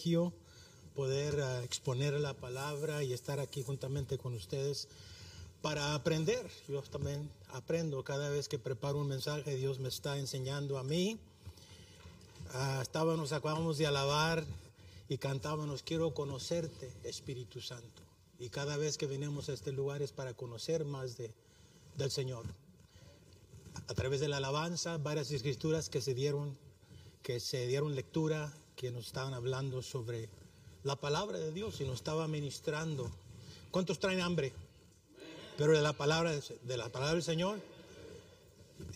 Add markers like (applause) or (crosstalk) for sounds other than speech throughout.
privilegio poder ah, exponer la palabra y estar aquí juntamente con ustedes para aprender. Yo también aprendo cada vez que preparo un mensaje, Dios me está enseñando a mí. Ah, estábamos, acabamos de alabar y cantábamos, quiero conocerte, Espíritu Santo. Y cada vez que venimos a este lugar es para conocer más de, del Señor. A través de la alabanza, varias escrituras que se dieron, que se dieron lectura, que nos estaban hablando sobre la palabra de Dios y nos estaba ministrando. ¿Cuántos traen hambre? Pero de la palabra, de la palabra del Señor.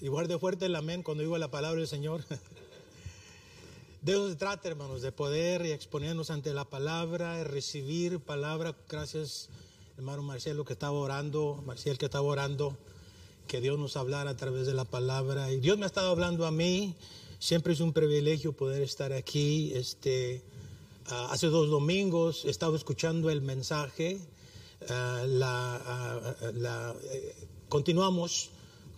Y guarde fuerte el amén cuando digo la palabra del Señor. (laughs) De eso se trata, hermanos, de poder y exponernos ante la palabra, recibir palabra. Gracias, hermano Marcelo, que estaba orando, Marcial, que estaba orando, que Dios nos hablara a través de la palabra. Y Dios me ha estado hablando a mí. Siempre es un privilegio poder estar aquí. Este, uh, hace dos domingos he estado escuchando el mensaje. Uh, la, la, eh, continuamos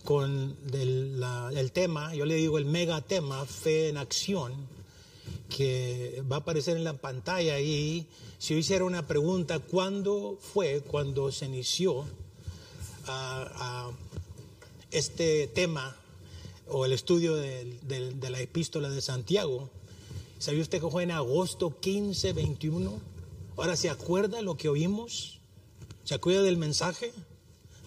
con el, tema, yo le digo el mega tema, fe en acción que va a aparecer en la pantalla y si yo hiciera una pregunta, ¿cuándo fue cuando se inició este tema o el estudio de, de, de, la epístola de Santiago? ¿Sabía usted que fue en agosto 15, 21? Ahora, ¿se acuerda lo que oímos? ¿Se acuerda del mensaje?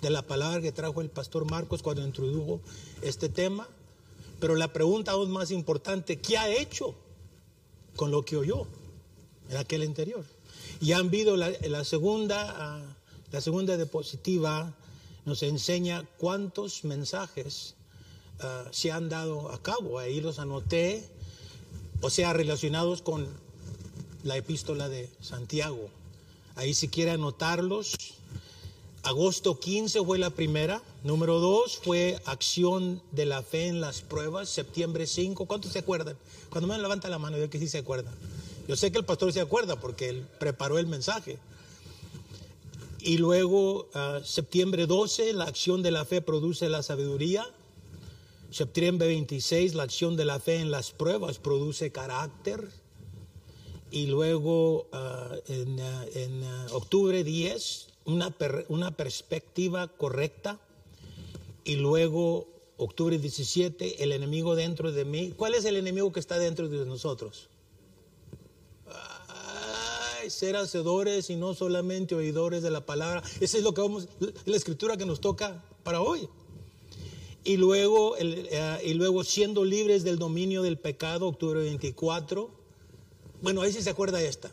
De la palabra que trajo el pastor Marcos cuando introdujo este tema. Pero la pregunta aún más importante, ¿qué ha hecho? con lo que oyó en aquel interior. Y han visto la, la, segunda, uh, la segunda diapositiva nos enseña cuántos mensajes uh, se han dado a cabo. Ahí los anoté, o sea, relacionados con la epístola de Santiago. Ahí si quiere anotarlos. Agosto 15 fue la primera. Número 2 fue acción de la fe en las pruebas. Septiembre 5. ¿Cuántos se acuerdan? Cuando me levanta la mano, yo que sí se acuerda. Yo sé que el pastor se acuerda porque él preparó el mensaje. Y luego, uh, septiembre 12, la acción de la fe produce la sabiduría. Septiembre 26, la acción de la fe en las pruebas produce carácter. Y luego, uh, en, uh, en octubre 10, una, per, una perspectiva correcta. Y luego, octubre 17, el enemigo dentro de mí. ¿Cuál es el enemigo que está dentro de nosotros? Ser hacedores y no solamente oidores de la palabra. Esa es lo que vamos, la escritura que nos toca para hoy. Y luego, el, uh, y luego siendo libres del dominio del pecado, octubre 24. Bueno, ahí sí se acuerda esta.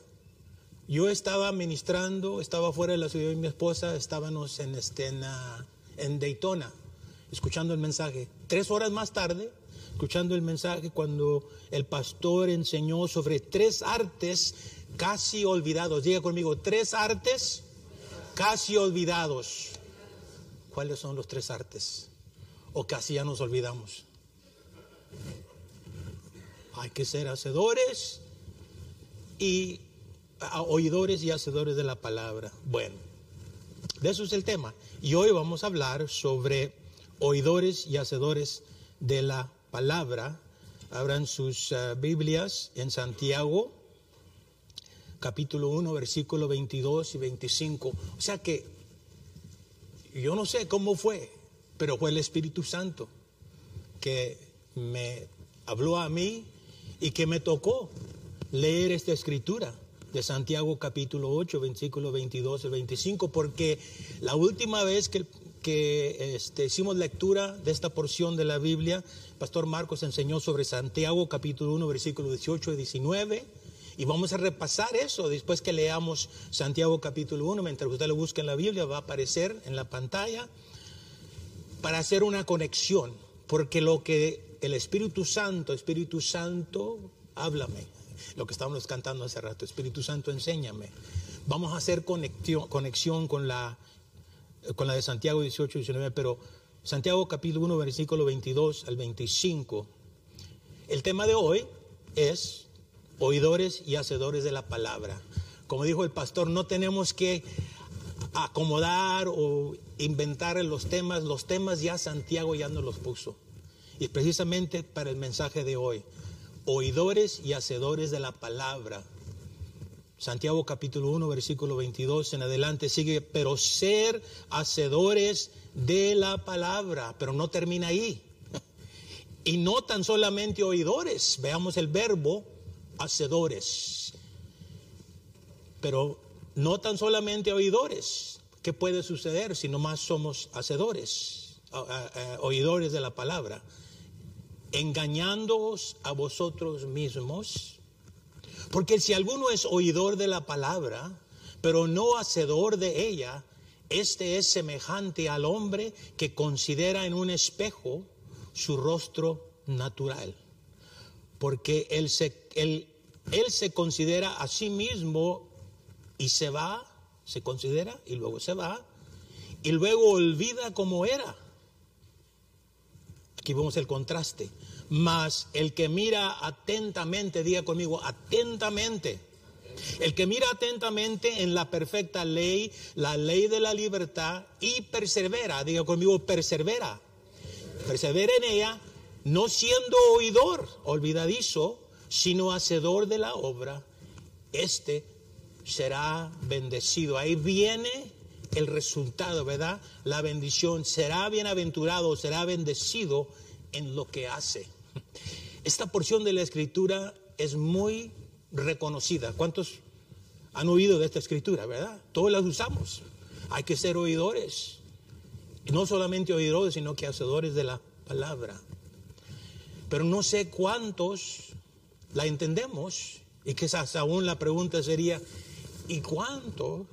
Yo estaba ministrando, estaba fuera de la ciudad de mi esposa, estábamos en, este, en, en Daytona, escuchando el mensaje. Tres horas más tarde, escuchando el mensaje, cuando el pastor enseñó sobre tres artes casi olvidados. Diga conmigo, tres artes casi olvidados. ¿Cuáles son los tres artes? O casi ya nos olvidamos. Hay que ser hacedores y oidores y hacedores de la palabra. Bueno, de eso es el tema. Y hoy vamos a hablar sobre oidores y hacedores de la palabra. Abran sus uh, Biblias en Santiago, capítulo 1, versículo 22 y 25. O sea que yo no sé cómo fue, pero fue el Espíritu Santo que me habló a mí y que me tocó leer esta escritura de Santiago capítulo 8, versículo 22 y 25, porque la última vez que, que este, hicimos lectura de esta porción de la Biblia, Pastor Marcos enseñó sobre Santiago capítulo 1, versículo 18 y 19. Y vamos a repasar eso después que leamos Santiago capítulo 1. Mientras usted lo busca en la Biblia, va a aparecer en la pantalla para hacer una conexión. Porque lo que el Espíritu Santo, Espíritu Santo, háblame. Lo que estábamos cantando hace rato, Espíritu Santo, enséñame. Vamos a hacer conexión, conexión con, la, con la de Santiago 18 y 19, pero Santiago capítulo 1, versículo 22 al 25. El tema de hoy es oidores y hacedores de la palabra. Como dijo el pastor, no tenemos que acomodar o inventar los temas, los temas ya Santiago ya nos los puso. Y precisamente para el mensaje de hoy, oidores y hacedores de la palabra. Santiago capítulo 1, versículo 22 en adelante sigue, pero ser hacedores de la palabra, pero no termina ahí. Y no tan solamente oidores, veamos el verbo hacedores. Pero no tan solamente oidores. ¿Qué puede suceder si no más somos hacedores, oidores de la palabra? Engañándoos a vosotros mismos porque si alguno es oidor de la palabra, pero no hacedor de ella, este es semejante al hombre que considera en un espejo su rostro natural. Porque él se, él, se considera a sí mismo y se va, se considera y luego se va, y luego olvida cómo era. Aquí vemos el contraste. Mas el que mira atentamente, diga conmigo, atentamente. El que mira atentamente en la perfecta ley, la ley de la libertad, y persevera, diga conmigo, persevera. Persevera en ella, no siendo oidor, olvidadizo, sino hacedor de la obra, este será bendecido. Ahí viene el resultado, ¿verdad? La bendición. Será bienaventurado, será bendecido en lo que hace. Esta porción de la escritura es muy reconocida. ¿Cuántos han oído de esta escritura, verdad? Todos las usamos. Hay que ser oidores. Y no solamente oidores, sino que hacedores de la palabra. Pero no sé cuántos la entendemos y quizás aún la pregunta sería, ¿y cuántos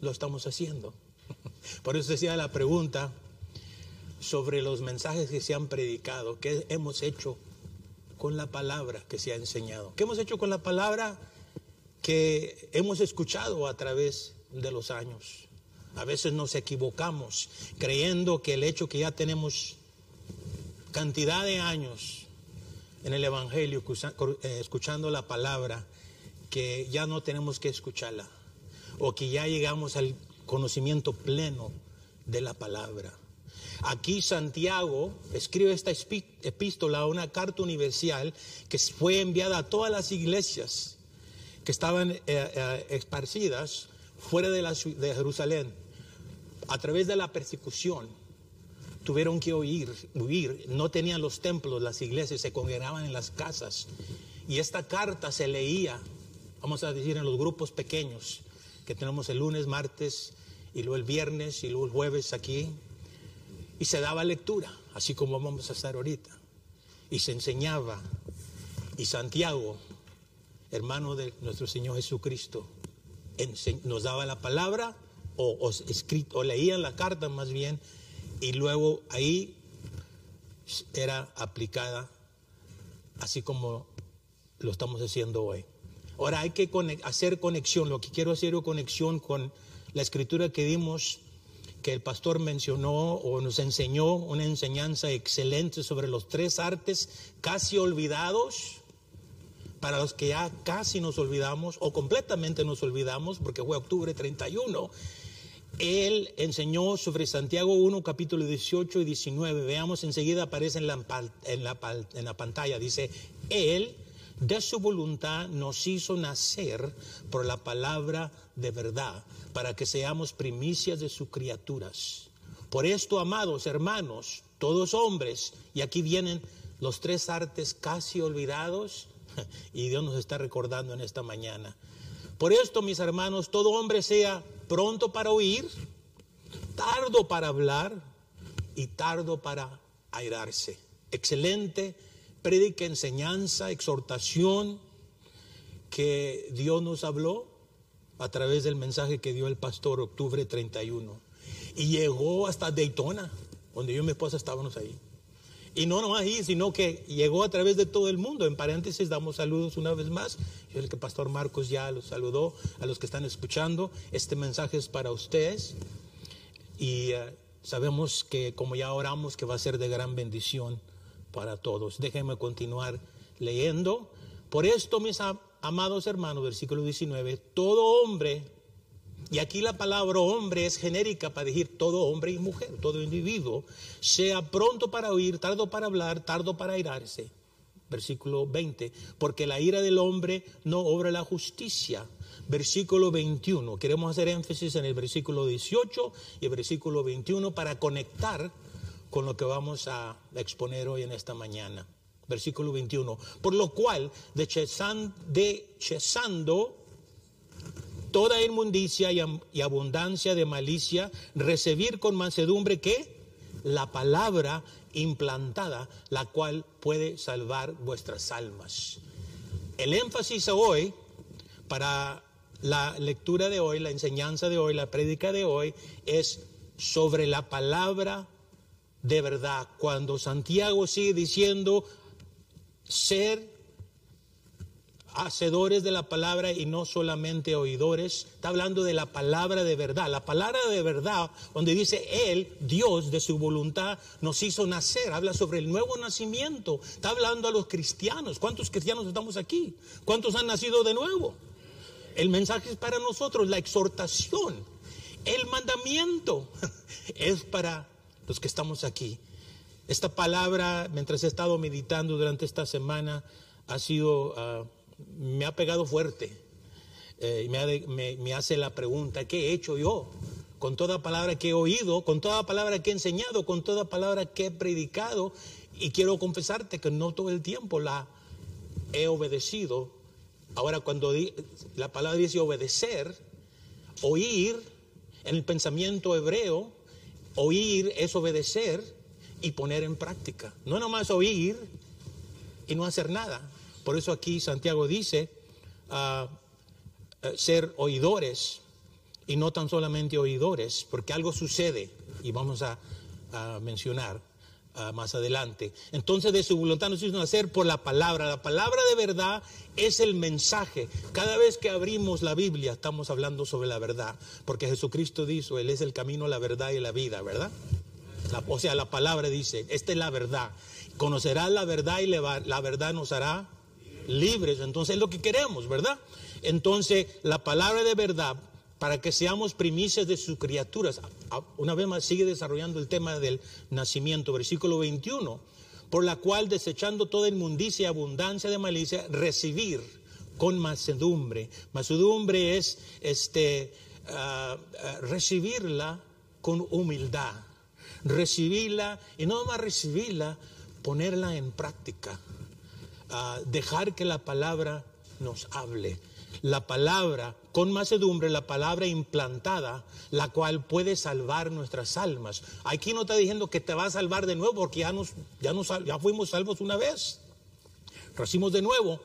lo estamos haciendo? (laughs) Por eso decía la pregunta, sobre los mensajes que se han predicado, qué hemos hecho con la palabra que se ha enseñado, qué hemos hecho con la palabra que hemos escuchado a través de los años. A veces nos equivocamos creyendo que el hecho que ya tenemos cantidad de años en el Evangelio, eh, escuchando la palabra, que ya no tenemos que escucharla, o que ya llegamos al conocimiento pleno de la palabra. Aquí Santiago escribe esta epístola, una carta universal que fue enviada a todas las iglesias que estaban eh, eh, esparcidas fuera de, Jerusalén. A través de la persecución tuvieron que huir, huir, no tenían los templos, las iglesias se congregaban en las casas. Y esta carta se leía, vamos a decir, en los grupos pequeños que tenemos el lunes, martes y luego el viernes y luego el jueves aquí y se daba lectura, así como vamos a estar ahorita. Y se enseñaba. Y Santiago, hermano de nuestro Señor Jesucristo, nos daba la palabra o, o, escrito, o leían la carta más bien, y luego ahí era aplicada así como lo estamos haciendo hoy. Ahora hay que hacer conexión, lo que quiero hacer es conexión con la escritura que dimos que el pastor mencionó o nos enseñó una enseñanza excelente sobre los tres artes casi olvidados, para los que ya casi nos olvidamos o completamente nos olvidamos, porque fue octubre 31. Él enseñó sobre Santiago 1, capítulo 18 y 19. Veamos, enseguida aparece en la, en la pantalla. Dice, Él de su voluntad nos hizo nacer por la palabra de verdad, para que seamos primicias de sus criaturas. Por esto, amados hermanos, todos hombres, y aquí vienen los tres artes casi olvidados, (laughs) y Dios nos está recordando en esta mañana. Por esto, mis hermanos, todo hombre sea pronto para oír, tardo para hablar y tardo para airarse. Excelente predica, enseñanza, exhortación que Dios nos habló a través del mensaje que dio el pastor octubre 31. Y llegó hasta Daytona, donde yo y mi esposa estábamos ahí. Y no nomás ahí, sino que llegó a través de todo el mundo. En paréntesis, damos saludos una vez más. Yo sé que Pastor Marcos ya los saludó a los que están escuchando. Este mensaje es para ustedes. Y eh, sabemos que como ya oramos, que va a ser de gran bendición para todos. Déjenme continuar leyendo. Por esto, mis amados hermanos, versículo 19, todo hombre, y aquí la palabra hombre es genérica para decir todo hombre y mujer, todo individuo, sea pronto para oír, tardo para hablar, tardo para airarse. versículo 20, porque la ira del hombre no obra la justicia. Versículo 21, queremos hacer énfasis en el versículo 18 y el versículo 21 para conectar con lo que vamos a exponer hoy en esta mañana. Versículo 21, por lo cual, dechezando toda inmundicia y abundancia de malicia, recibir con mansedumbre que la palabra implantada, la cual puede salvar vuestras almas. El énfasis hoy, para la lectura de hoy, la enseñanza de hoy, la prédica de hoy, es sobre la palabra de verdad. Cuando Santiago sigue diciendo ser hacedores de la palabra y no solamente oidores. Está hablando de la palabra de verdad. La palabra de verdad, donde dice Él, Dios, de su voluntad, nos hizo nacer. Habla sobre el nuevo nacimiento. Está hablando a los cristianos. ¿Cuántos cristianos estamos aquí? ¿Cuántos han nacido de nuevo? El mensaje es para nosotros, la exhortación. El mandamiento (laughs) es para los que estamos aquí. Esta palabra, mientras he estado meditando durante esta semana, ha sido... Ah, me ha pegado fuerte. Eh, me, me, hace la pregunta, ¿qué he hecho yo? Con toda palabra que he oído, con toda palabra que he enseñado, con toda palabra que he predicado, y quiero confesarte que no todo el tiempo la he obedecido. Ahora cuando la palabra dice obedecer, oír, en el pensamiento hebreo, oír es obedecer y poner en práctica. No nomás oír y no hacer nada. Por eso aquí Santiago dice ah, eh, ser oidores y no tan solamente oidores, porque algo sucede y vamos a, mencionar ah, más adelante. Entonces de su voluntad nos hizo hacer por la palabra. La palabra de verdad es el mensaje. Cada vez que abrimos la Biblia estamos hablando sobre la verdad, porque Jesucristo dijo, Él es el camino, la verdad y la vida, ¿verdad? o sea, la palabra dice, esta es la verdad. Conocerás la verdad y la verdad nos hará libres. Entonces es lo que queremos, ¿verdad? Entonces la palabra de verdad, para que seamos primicias de sus criaturas, una vez más sigue desarrollando el tema del nacimiento, versículo 21, por la cual desechando toda inmundicia y abundancia de malicia, recibir con macedumbre. Macedumbre es este, ah, ah, recibirla con humildad, recibirla y no más recibirla, ponerla en práctica dejar que la palabra nos hable. La palabra con macedumbre, la palabra implantada, la cual puede salvar nuestras almas. Aquí no está diciendo que te va a salvar de nuevo porque ya, nos, ya, nos, ya fuimos salvos una vez. Recibimos de nuevo.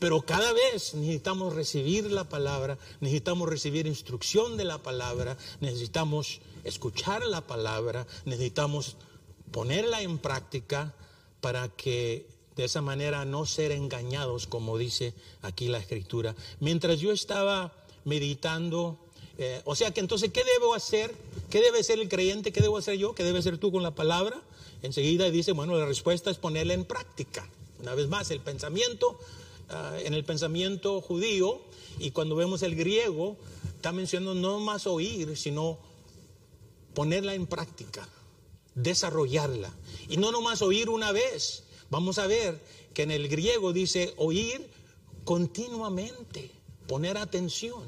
Pero cada vez necesitamos recibir la palabra, necesitamos recibir instrucción de la palabra, necesitamos escuchar la palabra, necesitamos ponerla en práctica para que de esa manera no ser engañados, como dice aquí la escritura. Mientras yo estaba meditando, eh, o sea que entonces, ¿qué debo hacer? ¿Qué debe ser el creyente? ¿Qué debo hacer yo? ¿Qué debe ser tú con la palabra? Enseguida dice, bueno, la respuesta es ponerla en práctica. Una vez más, el pensamiento, ah, en el pensamiento judío, y cuando vemos el griego, está mencionando no más oír, sino ponerla en práctica, desarrollarla. Y no nomás oír una vez, Vamos a ver que en el griego dice oír continuamente, poner atención.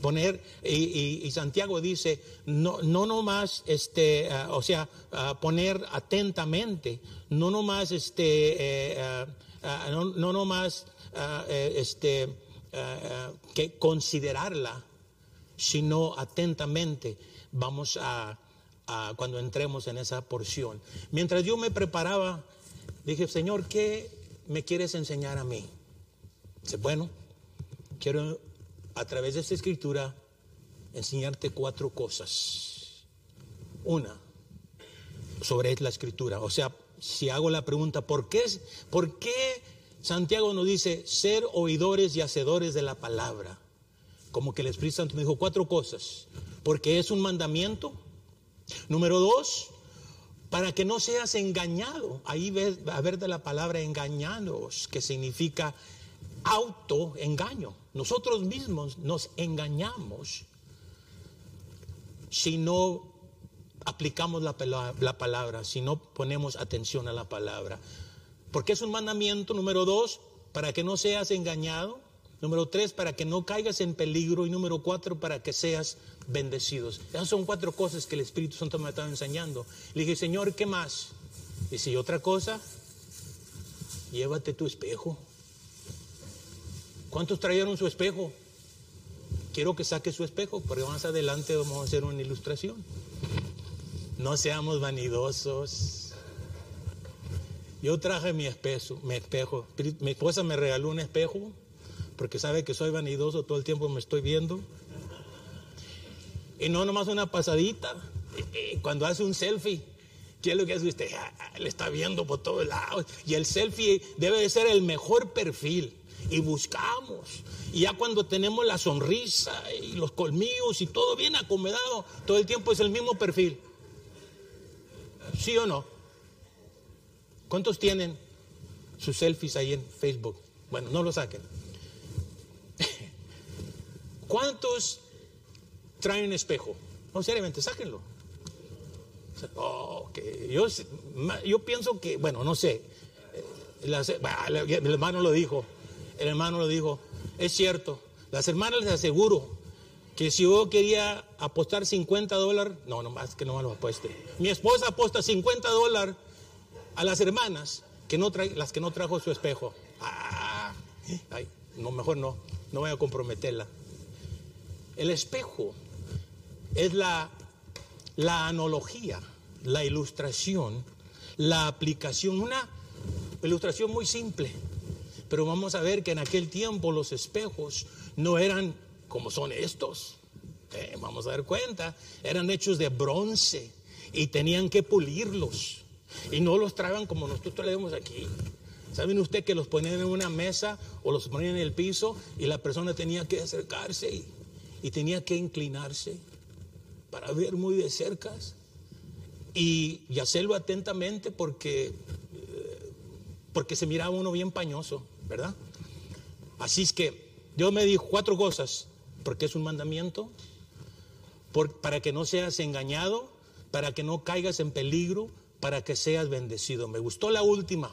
Poner, y, Santiago dice, no, no nomás, este, ah, o sea, ah, poner atentamente, no nomás, este, eh, ah, no, no nomás, eh, este, que considerarla, sino atentamente. Vamos a, a, cuando entremos en esa porción. Mientras yo me preparaba Dije, Señor, ¿qué me quieres enseñar a mí? Dice, bueno, quiero a través de esta escritura enseñarte cuatro cosas. Una, sobre la escritura. O sea, si hago la pregunta, ¿por qué, ¿por qué Santiago nos dice ser oidores y hacedores de la palabra? Como que el Espíritu Santo me dijo cuatro cosas. Porque es un mandamiento. Número dos, para que no seas engañado. Ahí ves, a ver de la palabra engañados, que significa autoengaño. Nosotros mismos nos engañamos si no aplicamos la, la, palabra, si no ponemos atención a la palabra. Porque es un mandamiento. Número dos, para que no seas engañado. Número tres, para que no caigas en peligro. Y número cuatro, para que seas bendecidos. Esas son cuatro cosas que el Espíritu Santo me estaba enseñando. Le dije, Señor, ¿qué más? Y si otra cosa, llévate tu espejo. ¿Cuántos trajeron su espejo? Quiero que saque su espejo, porque más adelante vamos a hacer una ilustración. No seamos vanidosos. Yo traje mi espejo, mi espejo. Mi esposa me regaló un espejo porque sabe que soy vanidoso, todo el tiempo me estoy viendo. Y no nomás una pasadita. Eh, eh, cuando hace un selfie, ¿qué es lo que hace usted? Ah, ah, le está viendo por todos lados. Y el selfie debe de ser el mejor perfil. Y buscamos. Y ya cuando tenemos la sonrisa y los colmillos y todo bien acomodado, todo el tiempo es el mismo perfil. ¿Sí o no? ¿Cuántos tienen sus selfies ahí en Facebook? Bueno, no lo saquen. (laughs) ¿Cuántos traen espejo? No, seriamente, sáquenlo. yo, yo pienso que, bueno, no sé. El hermano lo dijo. El hermano lo dijo. Es cierto. Las hermanas les aseguro que si yo quería apostar 50 dólares, no, nomás que no me lo apueste. Mi esposa apuesta 50 dólares a las hermanas que no trae, las que no trajo su espejo. Ah, ay, no, mejor no, no voy a comprometerla. El espejo es la, la analogía, la ilustración, la aplicación, una ilustración muy simple. Pero vamos a ver que en aquel tiempo los espejos no eran como son estos. Eh, vamos a dar cuenta, eran hechos de bronce y tenían que pulirlos. Y no los traían como nosotros leemos aquí. ¿Saben usted que los ponían en una mesa o los ponían en el piso y la persona tenía que acercarse y, tenía que inclinarse para ver muy de cerca y, hacerlo atentamente porque, eh, porque se miraba uno bien pañoso, ¿verdad? Así es que Dios me dijo cuatro cosas porque es un mandamiento, para que no seas engañado, para que no caigas en peligro, para que seas bendecido. Me gustó la última,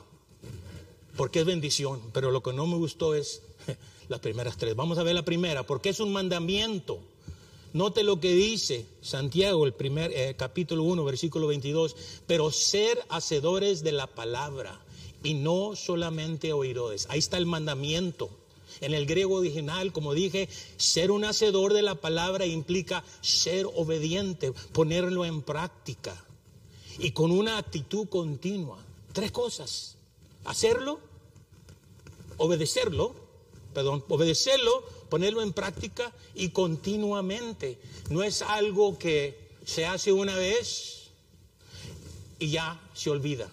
porque es bendición, pero lo que no me gustó es (laughs) las primeras tres. Vamos a ver la primera, porque es un mandamiento. Note lo que dice Santiago, el primer eh, capítulo 1, versículo 22, pero ser hacedores de la palabra y no solamente oidores. Ahí está el mandamiento. En el griego original, como dije, ser un hacedor de la palabra implica ser obediente, ponerlo en práctica y con una actitud continua. Tres cosas. Hacerlo, obedecerlo, perdón, obedecerlo, ponerlo en práctica y continuamente. No es algo que se hace una vez y ya se olvida,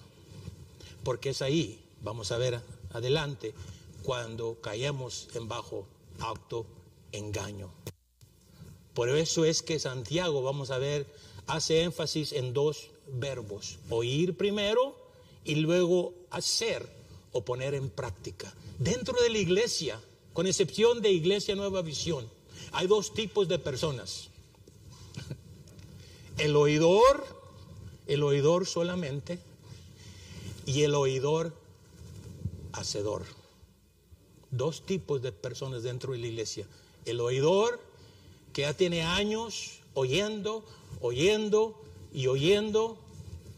porque es ahí, vamos a ver adelante, cuando caemos en bajo acto engaño. Por eso es que Santiago, vamos a ver, hace énfasis en dos verbos, oír primero y luego hacer o poner en práctica. Dentro de la iglesia, con excepción de Iglesia Nueva Visión, hay dos tipos de personas. El oidor, el oidor solamente, y el oidor hacedor dos tipos de personas dentro de la iglesia. El oidor, que ya tiene años oyendo, oyendo y oyendo,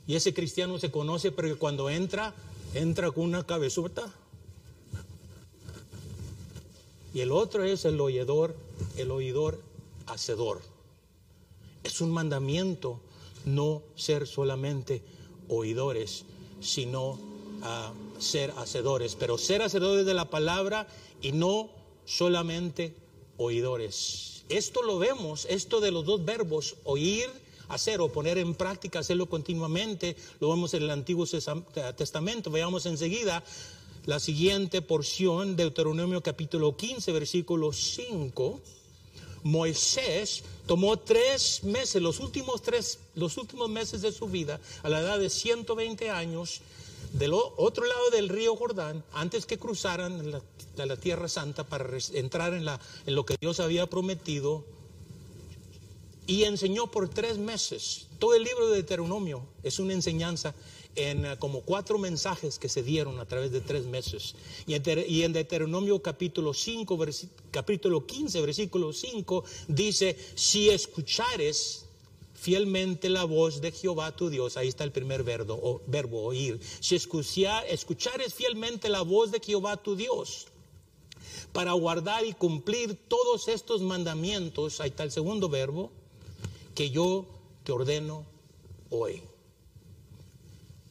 y ese cristiano se conoce, pero cuando entra, entra con una cabezota. Y el otro es el oidor, el oidor hacedor. Es un mandamiento no ser solamente oidores, sino a ser hacedores, pero ser hacedores de la palabra y no solamente oidores. Esto lo vemos, esto de los dos verbos, oír, hacer o poner en práctica, hacerlo continuamente, lo vemos en el Antiguo Testamento. Veamos enseguida la siguiente porción, Deuteronomio capítulo 15, versículo 5. Moisés tomó tres meses, los últimos tres, los últimos meses de su vida, a la edad de 120 años, del otro lado del río Jordán, antes que cruzaran la, la Tierra Santa para entrar en, la, en lo que Dios había prometido, y enseñó por tres meses. Todo el libro de Deuteronomio es una enseñanza en eh, como cuatro mensajes que se dieron a través de tres meses. Y en, Deuteronomio capítulo 5, capítulo 15, versículo 5, dice, si escuchares fielmente la voz de Jehová tu Dios, ahí está el primer verbo, o, verbo oír, si escuchares fielmente la voz de Jehová tu Dios, para guardar y cumplir todos estos mandamientos, ahí está el segundo verbo, que yo te ordeno hoy.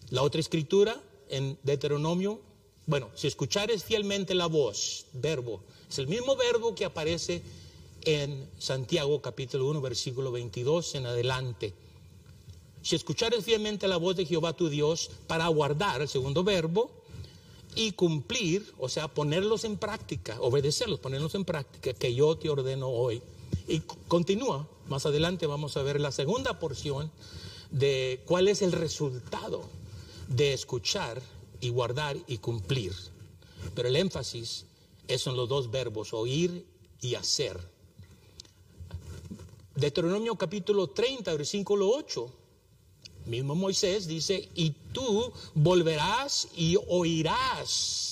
La otra escritura en Deuteronomio, bueno, si escuchares fielmente la voz, verbo, es el mismo verbo que aparece en Santiago capítulo 1, versículo 22 en adelante. Si escuchares fielmente la voz de Jehová tu Dios para guardar, el segundo verbo, y cumplir, o sea, ponerlos en práctica, obedecerlos, ponerlos en práctica, que yo te ordeno hoy. Y continúa, más adelante vamos a ver la segunda porción de cuál es el resultado de escuchar y guardar y cumplir. Pero el énfasis es en los dos verbos, oír y hacer. Deuteronomio capítulo 30, versículo 8. Mismo Moisés dice, y tú volverás y oirás.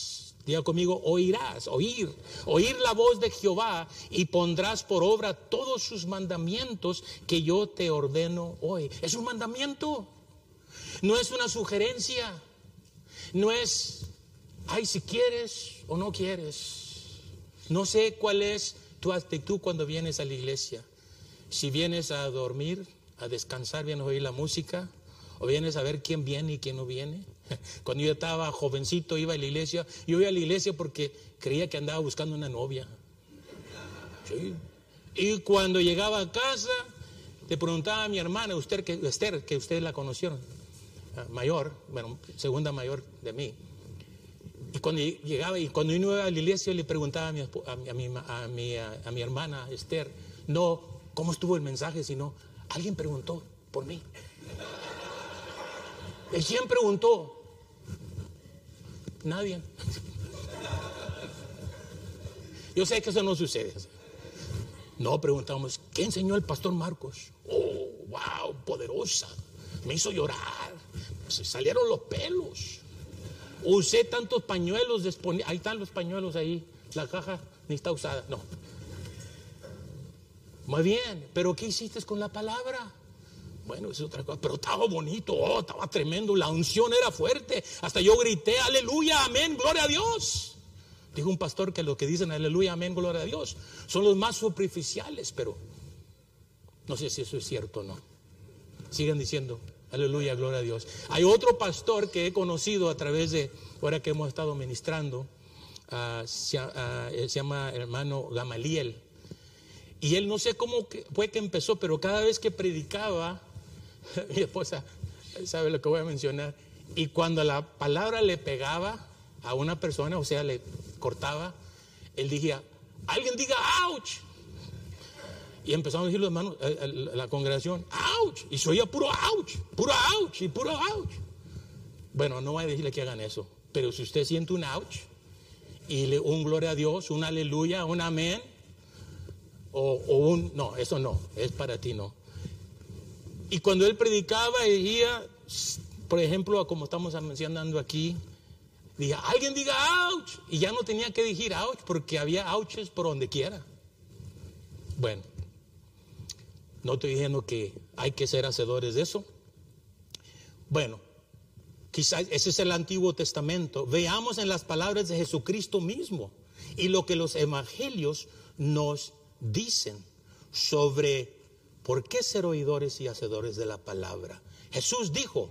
Conmigo, oirás, oír, oír la voz de Jehová y pondrás por obra todos sus mandamientos que yo te ordeno hoy. Es un mandamiento. No es una sugerencia, no es, ay, si quieres o no quieres. No sé cuál es tu actitud cuando vienes a la iglesia. Si vienes a dormir, a descansar, vienes a oír la música, o vienes a ver quién viene y quién no viene. (laughs) Cuando yo estaba jovencito, iba a la iglesia. Yo iba a la iglesia porque creía que andaba buscando una novia. Y cuando llegaba a casa, le preguntaba a mi hermana, usted, que, Esther, que ustedes la conocieron, mayor, bueno, segunda mayor de mí. Y cuando llegaba y cuando yo iba a la iglesia, le preguntaba a mi, a mi, a mi, a mi hermana Esther, no cómo estuvo el mensaje, sino alguien preguntó por mí. (laughs) ¿Y quién preguntó? Nadie. Yo sé que eso no sucede. No preguntamos, ¿qué enseñó el pastor Marcos? Oh, wow, poderosa. Me hizo llorar se salieron los pelos. Usé tantos pañuelos disponibles. Ahí están los pañuelos ahí. La caja ni está usada. No. Muy bien, pero ¿qué hiciste con la palabra? Bueno, es otra cosa, pero estaba bonito, oh, estaba tremendo, la unción era fuerte. Hasta yo grité, aleluya, amén, gloria a Dios. Dijo un pastor que lo que dicen aleluya, amén, gloria a Dios son los más superficiales, pero no sé si eso es cierto o no. Sigan diciendo, Aleluya, gloria a Dios. Hay otro pastor que he conocido a través de, ahora que hemos estado ministrando, ah, ah, se, llama hermano Gamaliel. Y él no sé cómo fue que empezó, pero cada vez que predicaba, (laughs) mi esposa sabe lo que voy a mencionar, y cuando la palabra le pegaba a una persona, o sea, le cortaba, él decía, alguien diga, ouch. Y empezamos a decir los hermanos, eh, la congregación, ¡ouch! Y soy oía puro ¡ouch! Puro ¡ouch! Y puro ¡ouch! Bueno, no voy a decirle que hagan eso, pero si usted siente un ¡ouch! Y le, un gloria a Dios, un aleluya, un amén, o, un, no, eso no, es para ti no. Y cuando él predicaba decía, por ejemplo, como estamos mencionando aquí, diga, alguien diga ouch, y ya no tenía que decir ouch porque había ouches por donde quiera. Bueno, no estoy diciendo que hay que ser hacedores de eso. Bueno, quizás ese es el Antiguo Testamento. Veamos en las palabras de Jesucristo mismo y lo que los evangelios nos dicen sobre por qué ser oidores y hacedores de la palabra. Jesús dijo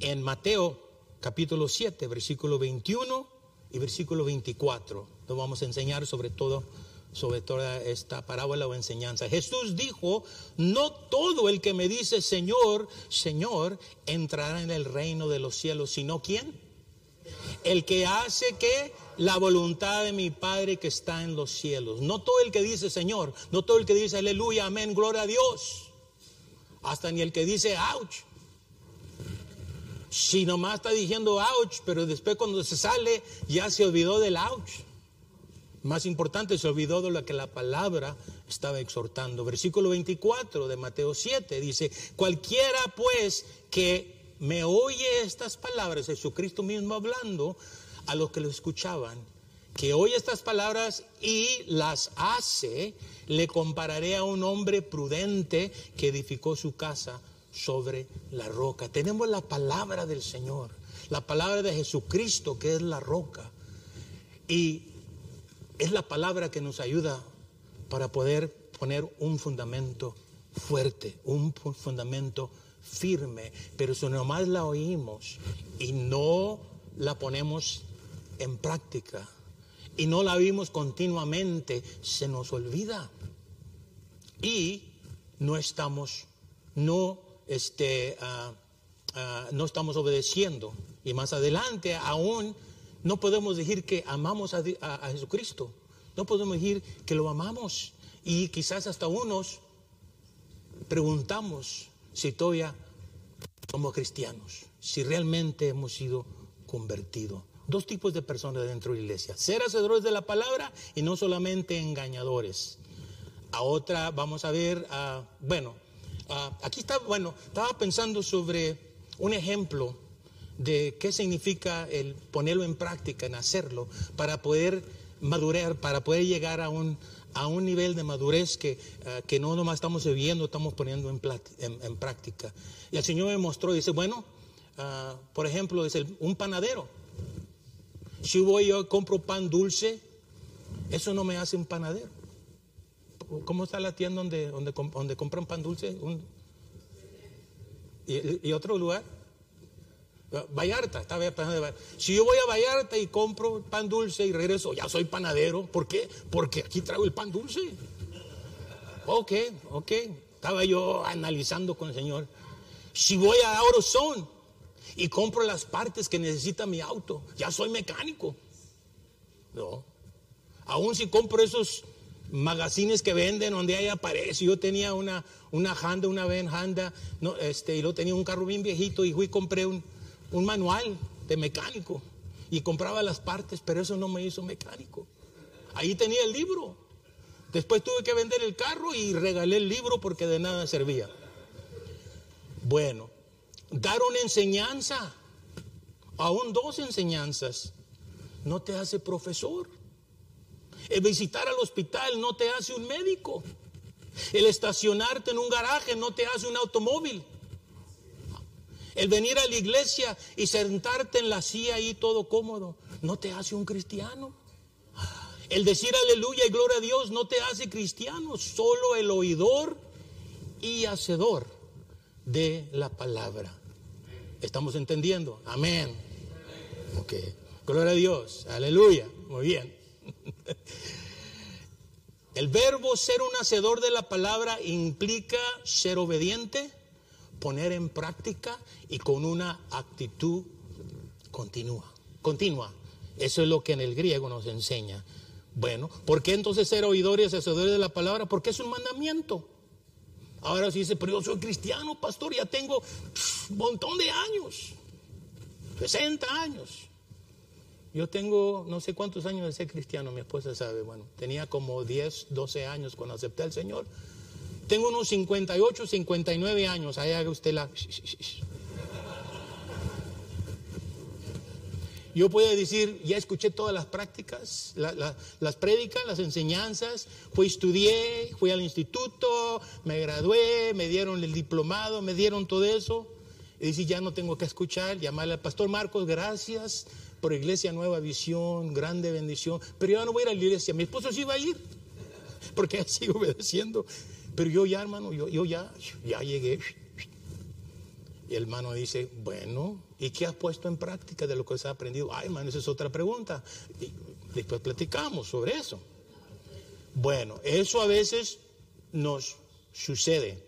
en Mateo capítulo 7, versículo 21 y versículo 24. Lo vamos a enseñar sobre todo sobre toda esta parábola o enseñanza. Jesús dijo, no todo el que me dice Señor, Señor, entrará en el reino de los cielos, sino quién? El que hace que la voluntad de mi Padre que está en los cielos. No todo el que dice Señor, no todo el que dice aleluya, amén, gloria a Dios. Hasta ni el que dice ouch. Si nomás está diciendo ouch, pero después cuando se sale ya se olvidó del ouch. Más importante, se olvidó de lo que la palabra estaba exhortando. Versículo 24 de Mateo 7 dice, cualquiera pues que me oye estas palabras, Jesucristo mismo hablando a los que lo escuchaban, que oye estas palabras y las hace, le compararé a un hombre prudente que edificó su casa sobre la roca. Tenemos la palabra del Señor, la palabra de Jesucristo que es la roca. Y es la palabra que nos ayuda para poder poner un fundamento fuerte, un fundamento firme. Pero si nomás la oímos y no la ponemos en práctica y no la vimos continuamente, se nos olvida. Y no estamos, no, este, ah, ah, no estamos obedeciendo. Y más adelante aún no podemos decir que amamos a, Jesucristo. No podemos decir que lo amamos. Y quizás hasta unos preguntamos si todavía somos cristianos, si realmente hemos sido convertidos. Dos tipos de personas dentro de la iglesia. Ser hacedores de la palabra y no solamente engañadores. A otra vamos a ver, ah, bueno, ah, aquí está, bueno, estaba pensando sobre un ejemplo de qué significa el ponerlo en práctica, en hacerlo, para poder madurar, para poder llegar a un, a un nivel de madurez que, uh, que no nomás estamos viviendo, estamos poniendo en, en, en, práctica. Y el Señor me mostró, dice, bueno, uh, por ejemplo, es el, un panadero. Si voy yo compro pan dulce, eso no me hace un panadero. ¿Cómo está la tienda donde, donde, donde compran pan dulce? ¿Y, ¿Y otro lugar? Vallarta, Si yo voy a Vallarta y compro pan dulce y regreso, ya soy panadero. ¿Por qué? Porque aquí traigo el pan dulce. Ok, ok. Estaba yo analizando con el Señor. Si voy a Orozón y compro las partes que necesita mi auto, ya soy mecánico. No. Aún si compro esos magazines que venden donde hay aparece. Yo tenía una, una Honda, una Ben Honda, no, este, y lo tenía un carro bien viejito y fui y compré un, un manual de mecánico y compraba las partes, pero eso no me hizo mecánico. Ahí tenía el libro. Después tuve que vender el carro y regalé el libro porque de nada servía. Bueno, dar una enseñanza, aún dos enseñanzas, no te hace profesor. El visitar al hospital no te hace un médico. El estacionarte en un garaje no te hace un automóvil. El venir a la iglesia y sentarte en la silla ahí todo cómodo no te hace un cristiano. El decir aleluya y gloria a Dios no te hace cristiano, solo el oidor y hacedor de la palabra. ¿Estamos entendiendo? Amén. Ok. Gloria a Dios. Aleluya. Muy bien. (laughs) El verbo ser un hacedor de la palabra implica ser obediente poner en práctica y con una actitud continua. Continua. Eso es lo que en el griego nos enseña. Bueno, ¿por qué entonces ser oidores y hacedores de la palabra? Porque es un mandamiento. Ahora sí dice, pero yo soy cristiano, pastor, ya tengo un montón de años, 60 años. Yo tengo no sé cuántos años de ser cristiano, mi esposa sabe, bueno, tenía como 10, 12 años cuando acepté al Señor. Tengo unos 58, 59 años. Ahí haga usted la. Yo puedo decir, ya escuché todas las prácticas, las prédicas, las enseñanzas, fui, estudié, fui al instituto, me gradué, me dieron el diplomado, me dieron todo eso. Y dice, ya no tengo que escuchar, llamarle al pastor Marcos, gracias por Iglesia Nueva Visión, grande bendición. Pero yo no voy a ir a la iglesia, mi esposo sí va a ir, (laughs) porque sigo obedeciendo. Pero yo ya, hermano, yo, yo ya, ya llegué. Y el hermano dice, bueno, ¿y qué has puesto en práctica de lo que has aprendido? Ay, hermano, esa es otra pregunta. Y después platicamos sobre eso. Bueno, eso a veces nos sucede.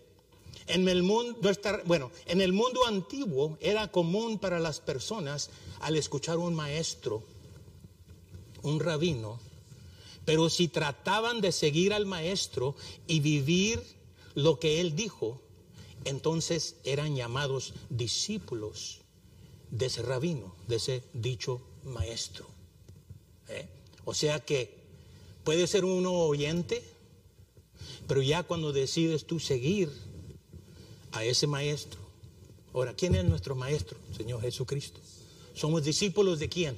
En el mundo, bueno, en el mundo antiguo era común para las personas al escuchar un maestro, un rabino, pero si trataban de seguir al maestro y vivir lo que él dijo, entonces eran llamados discípulos de ese rabino, de ese dicho maestro. ¿eh? O sea que puede ser uno oyente, Pero ya cuando decides tú seguir a ese maestro. Ahora, ¿quién es nuestro maestro? Señor Jesucristo. ¿Somos discípulos de quién?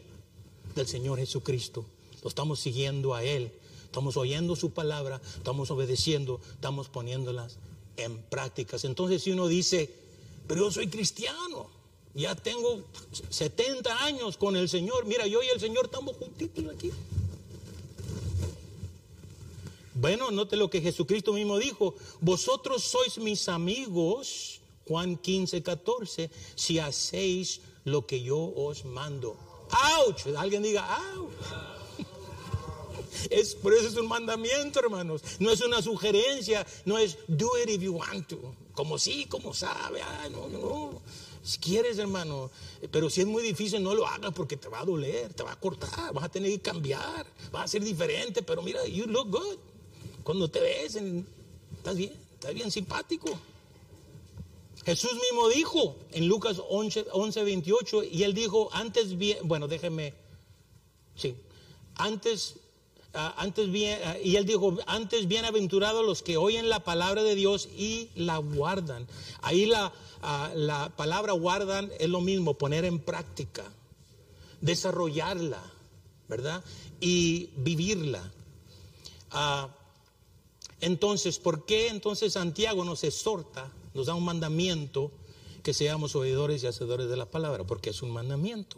Del Señor Jesucristo. Lo estamos siguiendo a Él. Estamos oyendo su palabra, estamos obedeciendo, estamos poniéndolas en prácticas. Entonces, si uno dice, pero yo soy cristiano, ya tengo 70 años con el Señor, mira, yo y el Señor estamos juntitos aquí. Bueno, note lo que Jesucristo mismo dijo, vosotros sois mis amigos, Juan 15, 14, si hacéis lo que yo os mando. ¡Auch! Alguien diga, ¡auch! Es, por eso es un mandamiento, hermanos. No es una sugerencia, no es do it if you want to. Como sí, como sabe. Ah, no, no. Si quieres, hermano. Pero si es muy difícil, no lo hagas porque te va a doler, te va a cortar, vas a tener que cambiar, vas a ser diferente. Pero mira, you look good. Cuando te ves, estás bien, estás bien simpático. Jesús mismo dijo en Lucas 11, 11 28, y él dijo, antes bien, bueno, déjeme, sí, antes antes bien, ah, y él dijo, antes bienaventurados los que oyen la palabra de Dios y la guardan. Ahí la, ah, la palabra guardan es lo mismo, poner en práctica, desarrollarla, ¿verdad? Y vivirla. entonces, ¿por qué entonces Santiago nos exhorta, nos da un mandamiento que seamos oidores y hacedores de la palabra? Porque es un mandamiento.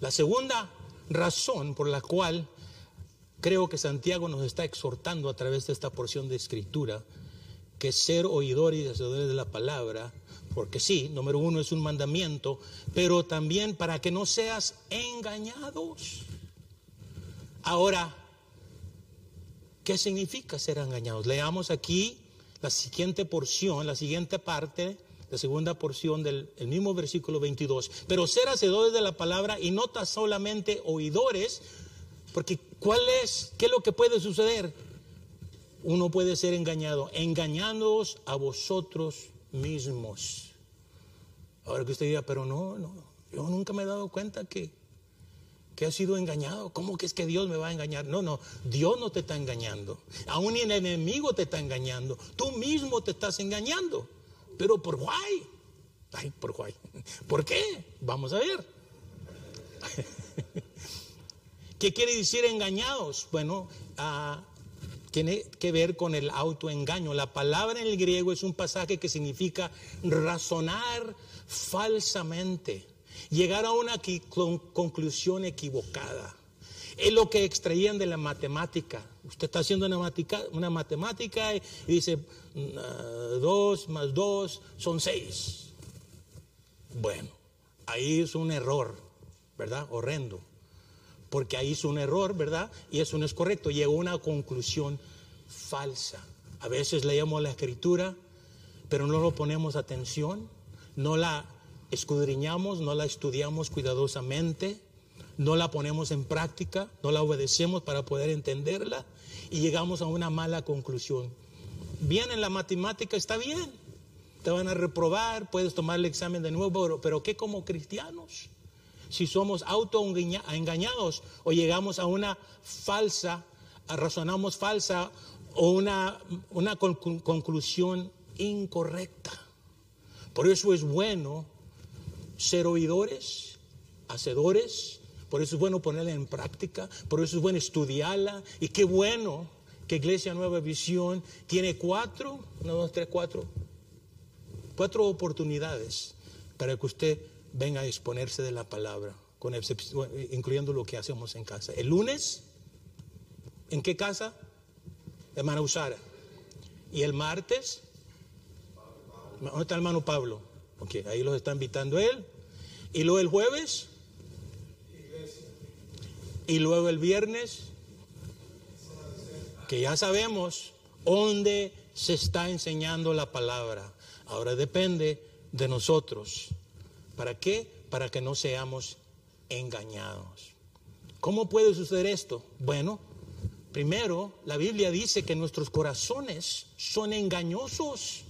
La segunda razón por la cual Creo que Santiago nos está exhortando a través de esta porción de escritura que ser oidores y hacedores de la palabra, porque sí, número uno es un mandamiento, pero también para que no seas engañados. Ahora, ¿qué significa ser engañados? Leamos aquí la siguiente porción, la siguiente parte, la segunda porción del mismo versículo 22. Pero ser hacedores de la palabra y no solamente oidores, porque ¿cuál es? ¿Qué es lo que puede suceder? Uno puede ser engañado, engañándoos a vosotros mismos. Ahora que usted diga, pero no, no, yo nunca me he dado cuenta que, que ha sido engañado. ¿Cómo que es que Dios me va a engañar? No, no, Dios no te está engañando. Aún el enemigo te está engañando. Tú mismo te estás engañando. Pero por guay. Ay, por guay. (laughs) ¿Por qué? Vamos a ver. (laughs) ¿Qué quiere decir engañados? Bueno, ah, tiene que ver con el autoengaño. La palabra en el griego es un pasaje que significa razonar falsamente, llegar a una conclusión equivocada. Es lo que extraían de la matemática. Usted está haciendo una, matemática, una matemática y dice, mm, ah, más dos son seis. Bueno, ahí es un error, ¿verdad? Horrendo porque ahí hizo un error, ¿verdad? Y eso no es correcto, llegó a una conclusión falsa. A veces leemos la escritura, pero no lo ponemos atención, no la escudriñamos, no la estudiamos cuidadosamente, no la ponemos en práctica, no la obedecemos para poder entenderla y llegamos a una mala conclusión. Bien, en la matemática está bien, te van a reprobar, puedes tomar el examen de nuevo, pero ¿qué como cristianos? Si somos autoengañados o llegamos a una falsa, razonamos falsa o una, una conclusión incorrecta. Por eso es bueno ser oidores, hacedores, por eso es bueno ponerla en práctica, por eso es bueno estudiarla y qué bueno que Iglesia Nueva Visión tiene cuatro, uno, dos, tres, cuatro, cuatro oportunidades para que usted venga a exponerse de la palabra, con incluyendo lo que hacemos en casa. El lunes, ¿en qué casa? Hermana Usara. Y el martes, ¿dónde está el hermano Pablo? Ok, ahí los está invitando él. Y luego el jueves. Y luego el viernes, que ya sabemos dónde se está enseñando la palabra. Ahora depende de nosotros ¿Para qué? Para que no seamos engañados. ¿Cómo puede suceder esto? Bueno, primero, la Biblia dice que nuestros corazones son engañosos.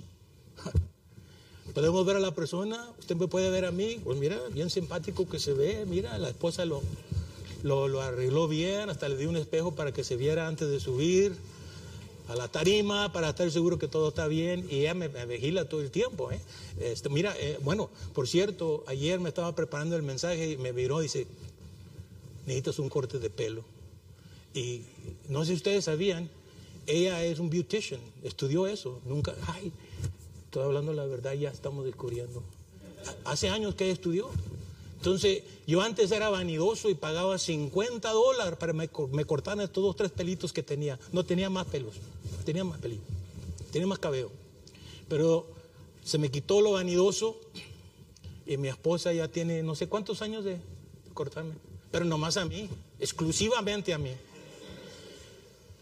(laughs) Podemos ver a la persona, usted me puede ver a mí, pues mira, bien simpático que se ve, mira, la esposa lo, lo, arregló bien, hasta le dio un espejo para que se viera antes de subir. A la tarima para estar seguro que todo está bien y ella me, vigila todo el tiempo. ¿eh? Este, mira, eh, bueno, por cierto, ayer me estaba preparando el mensaje y me miró y dice, necesitas un corte de pelo. Y no sé si ustedes sabían, ella es un beautician, estudió eso, nunca, ay, estoy hablando la verdad, ya estamos descubriendo. Hace años que ella estudió. Entonces, yo antes era vanidoso y pagaba 50 dólares para que me, cortaran estos dos, tres pelitos que tenía. No tenía más pelos, tenía más pelitos, tenía más cabello. Pero se me quitó lo vanidoso y mi esposa ya tiene no sé cuántos años de cortarme, pero nomás a mí, exclusivamente a mí.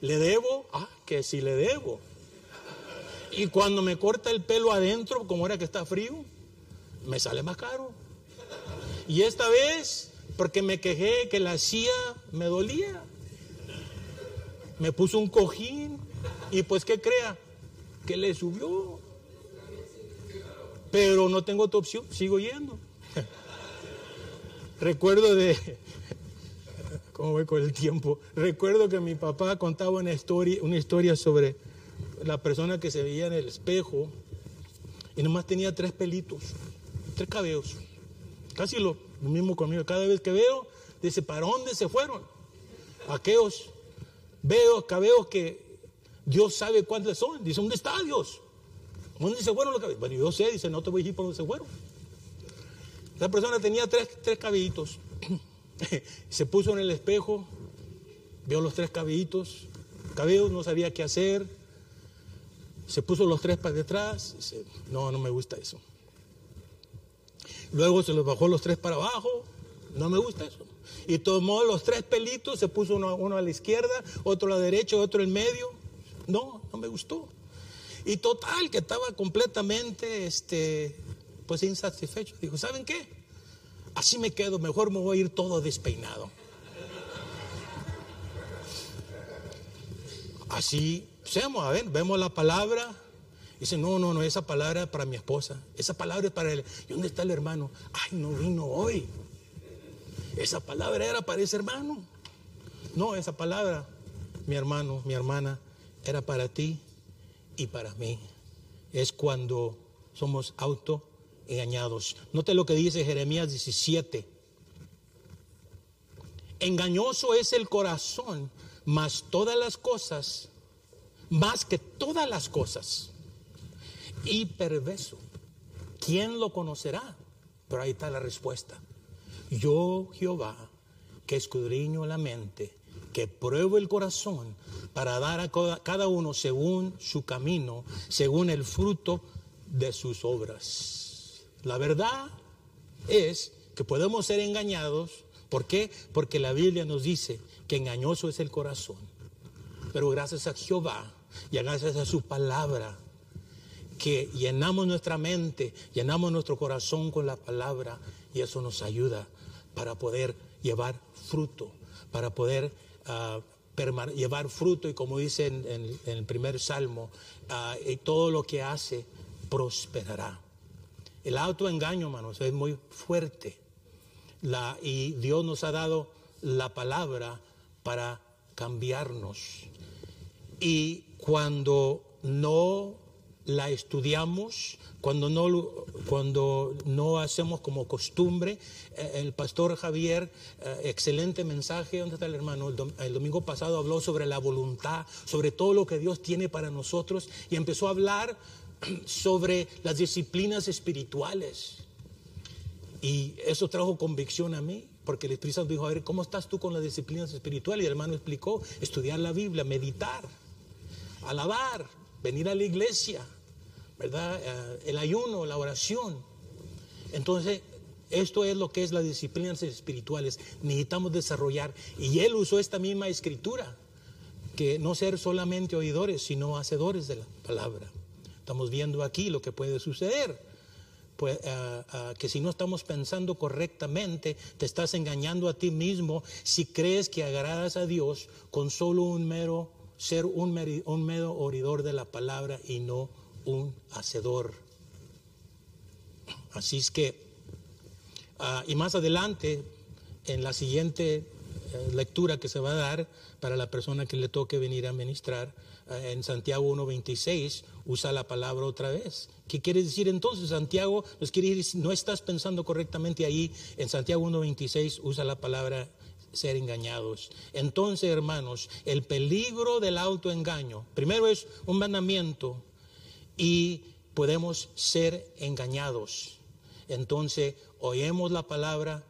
¿Le debo? Ah, que si le debo. Y cuando me corta el pelo adentro, como era que está frío, me sale más caro. Y esta vez, porque me quejé que la silla me dolía, me puso un cojín y pues, ¿qué crea? Que le subió. Pero no tengo otra opción, sigo yendo. (laughs) Recuerdo de, (laughs) ¿cómo voy con el tiempo? Recuerdo que mi papá contaba una historia, una historia sobre la persona que se veía en el espejo y nomás tenía tres pelitos, tres cabellos. Casi lo, mismo conmigo. Cada vez que veo, dice, ¿para dónde se fueron? Aquellos veo cabellos que Dios sabe cuántos son. Dice, ¿dónde está Dios? ¿Dónde se fueron los cabellos? Bueno, yo sé, dice, no te voy a decir por dónde se fueron. Esa persona tenía tres, tres cabellitos. (clears throat) se puso en el espejo, vio los tres cabellitos, cabellos, no sabía qué hacer. Se puso los tres para detrás. Dice, no, no me gusta eso. Luego se los bajó los tres para abajo. No me gusta eso. Y tomó los tres pelitos, se puso uno, a la izquierda, otro a la derecha, otro en medio. No, no me gustó. Y total, que estaba completamente, este, pues insatisfecho. Dijo, ¿saben qué? Así me quedo, mejor me voy a ir todo despeinado. Así, seamos, a ver, vemos la palabra, Dice, no, no, no, esa palabra es para mi esposa. Esa palabra es para él. ¿Y dónde está el hermano? Ay, no vino hoy. Esa palabra era para ese hermano. No, esa palabra, mi hermano, mi hermana, era para ti y para mí. Es cuando somos autoengañados. Note lo que dice Jeremías 17. Engañoso es el corazón, más todas las cosas, más que todas las cosas y perverso. ¿Quién lo conocerá? Pero ahí está la respuesta. Yo, Jehová, que escudriño la mente, que pruebo el corazón para dar a cada uno según su camino, según el fruto de sus obras. La verdad es que podemos ser engañados. ¿Por qué? Porque la Biblia nos dice que engañoso es el corazón. Pero gracias a Jehová y gracias a su palabra, que llenamos nuestra mente, llenamos nuestro corazón con la palabra y eso nos ayuda para poder llevar fruto, para poder ah, llevar fruto y como dice en, el primer salmo, ah, todo lo que hace prosperará. El autoengaño, hermanos, es muy fuerte y Dios nos ha dado la palabra para cambiarnos. Y cuando no la estudiamos, cuando no, cuando no hacemos como costumbre. Eh, el pastor Javier, eh, excelente mensaje, ¿dónde está el hermano? El, domingo pasado habló sobre la voluntad, sobre todo lo que Dios tiene para nosotros y empezó a hablar (clears throat) sobre las disciplinas espirituales. Y eso trajo convicción a mí, porque el Espíritu dijo, a ver, ¿cómo estás tú con las disciplinas espirituales? Y el hermano explicó, estudiar la Biblia, meditar, alabar, venir a la iglesia, ¿verdad? Eh, el ayuno, la oración. Entonces, esto es lo que es las disciplinas espirituales. Necesitamos desarrollar. Y él usó esta misma escritura, que no ser solamente oidores, sino hacedores de la palabra. Estamos viendo aquí lo que puede suceder. Pues, eh, eh, que si no estamos pensando correctamente, te estás engañando a ti mismo si crees que agradas a Dios con solo un mero ser un, un mero oidor de la palabra y no un hacedor. Así es que, ah, y más adelante, en la siguiente eh, lectura que se va a dar para la persona que le toque venir a ministrar. Eh, en Santiago 1.26 usa la palabra otra vez. ¿Qué quiere decir entonces? Santiago nos quiere decir, no estás pensando correctamente ahí. En Santiago 1.26 usa la palabra ser engañados. Entonces, hermanos, el peligro del autoengaño, primero es un mandamiento y podemos ser engañados. Entonces, oímos la palabra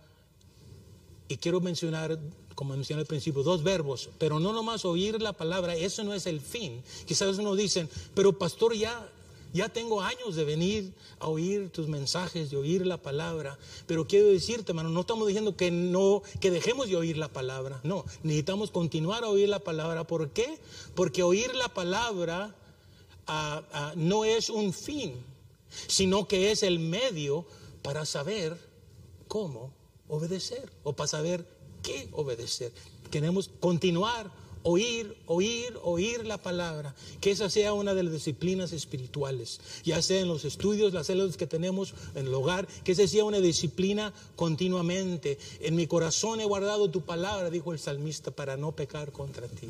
y quiero mencionar, como mencioné al principio, dos verbos, pero no nomás oír la palabra, eso no es el fin. Quizás uno dicen, pero pastor, ya ya tengo años de venir a oír tus mensajes, de oír la palabra, pero quiero decirte, hermano, no estamos diciendo que no, que dejemos de oír la palabra, no, necesitamos continuar a oír la palabra. ¿Por qué? Porque oír la palabra no es un fin, sino que es el medio para saber cómo obedecer o para saber qué obedecer. Queremos continuar oír, oír, oír la palabra, que esa sea una de las disciplinas espirituales, ya sea en los estudios, las células que tenemos en el hogar, que esa sea una disciplina continuamente. En mi corazón he guardado tu palabra, dijo el salmista, para no pecar contra ti.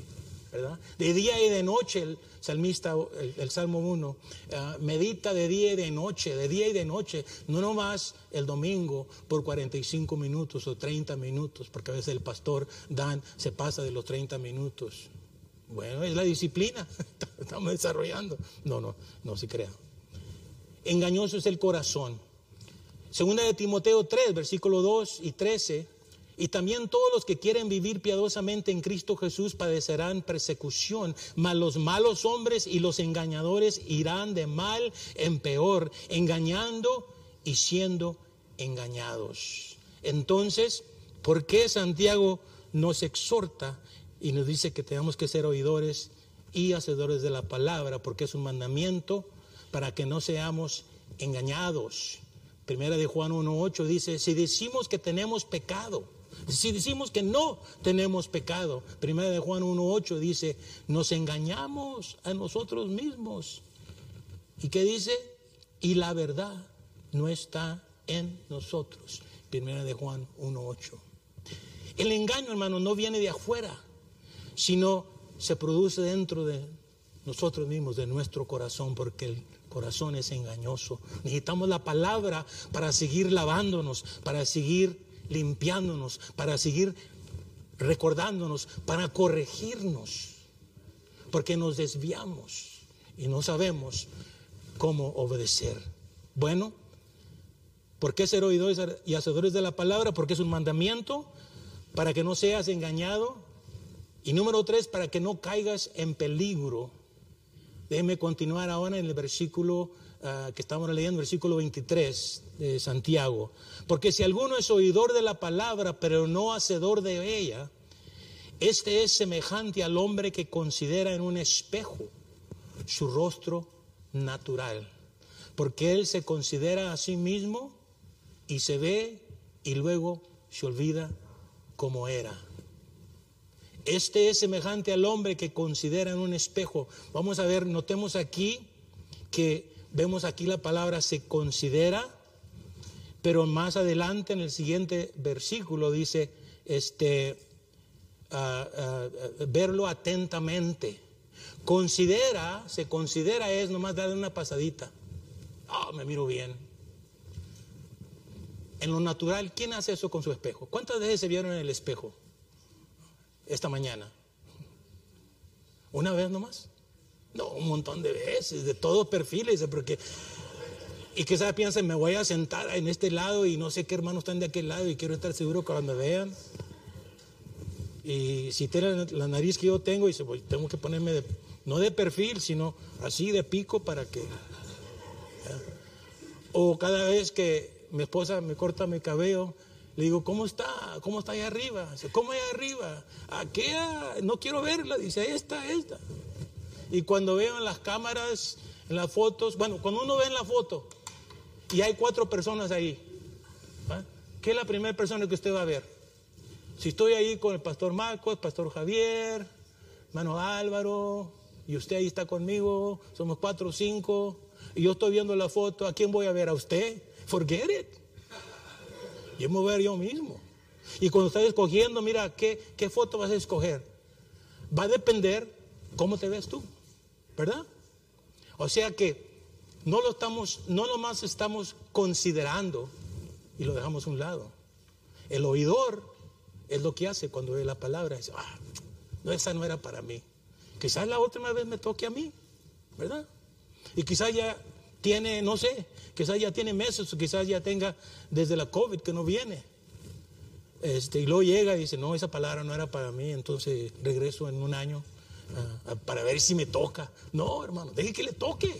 De día y de noche, el salmista, el, Salmo 1, ah, medita de día y de noche, de día y de noche, no nomás el domingo por 45 minutos o 30 minutos, porque a veces el pastor Dan se pasa de los 30 minutos. Bueno, es la disciplina, (laughs) estamos desarrollando. No, no, no se crea. Engañoso es el corazón. Segunda de Timoteo 3, versículo 2 y 13 y también todos los que quieren vivir piadosamente en Cristo Jesús padecerán persecución, mas los malos hombres y los engañadores irán de mal en peor, engañando y siendo engañados. Entonces, ¿por qué Santiago nos exhorta y nos dice que tenemos que ser oidores y hacedores de la palabra? Porque es un mandamiento para que no seamos engañados. Primera de Juan 1.8 dice, si decimos que tenemos pecado, si decimos que no tenemos pecado, primera de Juan 1.8 dice, nos engañamos a nosotros mismos. ¿Y qué dice? Y la verdad no está en nosotros. Primera de Juan 1.8. El engaño, hermano, no viene de afuera, sino se produce dentro de nosotros mismos, de nuestro corazón, porque el corazón es engañoso. Necesitamos la palabra para seguir lavándonos, para seguir limpiándonos, para seguir recordándonos, para corregirnos, porque nos desviamos y no sabemos cómo obedecer. Bueno, ¿por qué ser oidores y hacedores de la palabra? Porque es un mandamiento para que no seas engañado. Y número tres, para que no caigas en peligro. Déjeme continuar ahora en el versículo Ah, que estamos leyendo, versículo 23 de Santiago. Porque si alguno es oidor de la palabra, pero no hacedor de ella, este es semejante al hombre que considera en un espejo su rostro natural. Porque él se considera a sí mismo y se ve y luego se olvida como era. Este es semejante al hombre que considera en un espejo. Vamos a ver, notemos aquí que Vemos aquí la palabra se considera, pero más adelante en el siguiente versículo dice, este, ah, verlo atentamente. Considera, se considera es nomás darle una pasadita. Ah, me miro bien. En lo natural, ¿quién hace eso con su espejo? ¿Cuántas veces se vieron en el espejo esta mañana? ¿Una vez nomás? No, un montón de veces, de todos perfiles, porque y quizás piensen, me voy a sentar en este lado y no sé qué hermanos están de aquel lado y quiero estar seguro cuando me vean. Y si tienen la nariz que yo tengo, y dice, pues tengo que ponerme de, no de perfil, sino así de pico para que. O cada vez que mi esposa me corta mi cabello, le digo, ¿cómo está? ¿Cómo está allá arriba? Dice, ¿cómo allá arriba? Aquí, no quiero verla. Dice, está, esta. Y cuando veo en las cámaras, en las fotos, bueno, cuando uno ve en la foto y hay cuatro personas ahí, ¿qué es la primera persona que usted va a ver? Si estoy ahí con el pastor Marco, el pastor Javier, hermano Álvaro, y usted ahí está conmigo, somos cuatro o cinco, y yo estoy viendo la foto, ¿a quién voy a ver? ¿A usted? Forget it. Yo me voy a ver yo mismo. Y cuando estás escogiendo, mira, ¿qué, qué foto vas a escoger? Va a depender cómo te ves tú, ¿verdad? O sea que no lo estamos, no nomás estamos considerando y lo dejamos a un lado. El oidor es lo que hace cuando ve la palabra. Dice, ah, no, esa no era para mí. Quizás la última vez me toque a mí, ¿verdad? Y quizás ya tiene, no sé, quizás ya tiene meses o quizás ya tenga desde la COVID que no viene. Este, y luego llega y dice, no, esa palabra no era para mí, entonces regreso en un año ah, para ver si me toca. No, hermano, deje que le toque,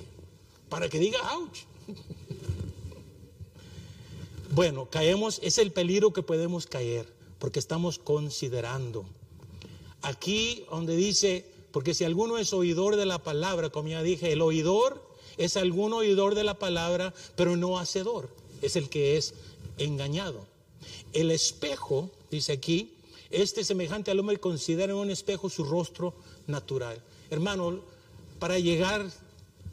para que diga, ouch. (laughs) bueno, caemos, es el peligro que podemos caer, porque estamos considerando. Aquí donde dice, porque si alguno es oidor de la palabra, como ya dije, el oidor es algún oidor de la palabra, pero no hacedor, es el que es engañado. El espejo, dice aquí, este semejante al hombre considera en un espejo su rostro natural. Hermano, para llegar